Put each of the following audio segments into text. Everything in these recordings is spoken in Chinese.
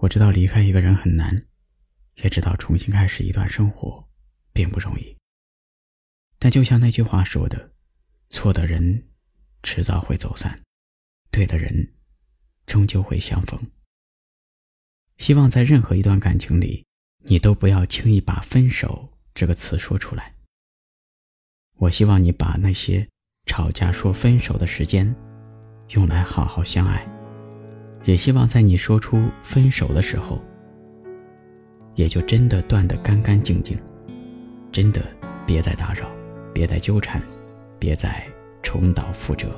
我知道离开一个人很难，也知道重新开始一段生活并不容易。但就像那句话说的，错的人迟早会走散，对的人终究会相逢。希望在任何一段感情里，你都不要轻易把“分手”这个词说出来。我希望你把那些吵架说分手的时间，用来好好相爱。也希望在你说出分手的时候，也就真的断得干干净净，真的别再打扰，别再纠缠，别再重蹈覆辙。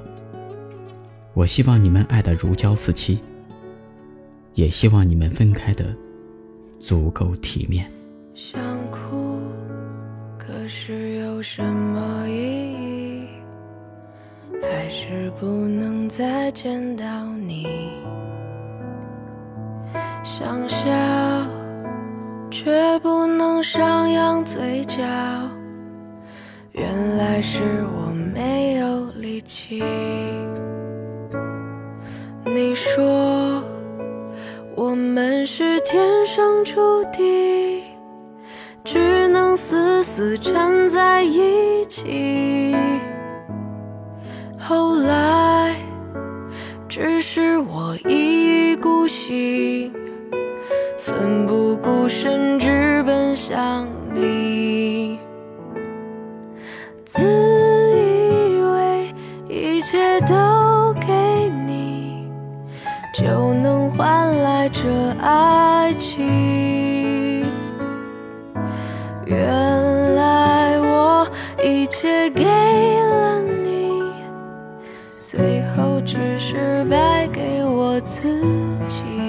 我希望你们爱得如胶似漆，也希望你们分开的足够体面。想哭，可是有什么意义？还是不能再见到你。想笑，却不能上扬嘴角。原来是我没有力气。你说我们是天生注定，只能死死缠在一起。后来，只是我一行。奋不顾身，直奔向你。自以为一切都给你，就能换来这爱情。原来我一切给了你，最后只是败给我自己。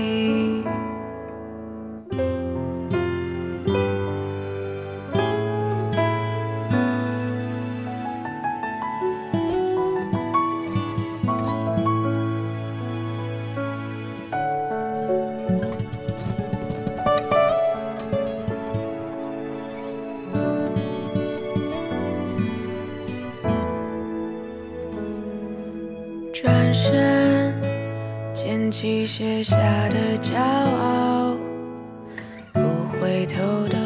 转身，捡起写下的骄傲，不回头的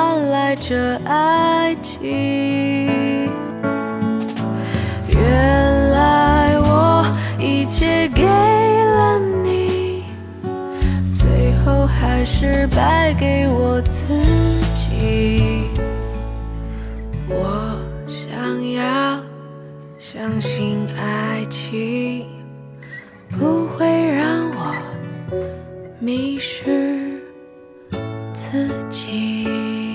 换来这爱情。原来我一切给了你，最后还是败给我自己。我想要相信爱情，不会让我迷失。自己。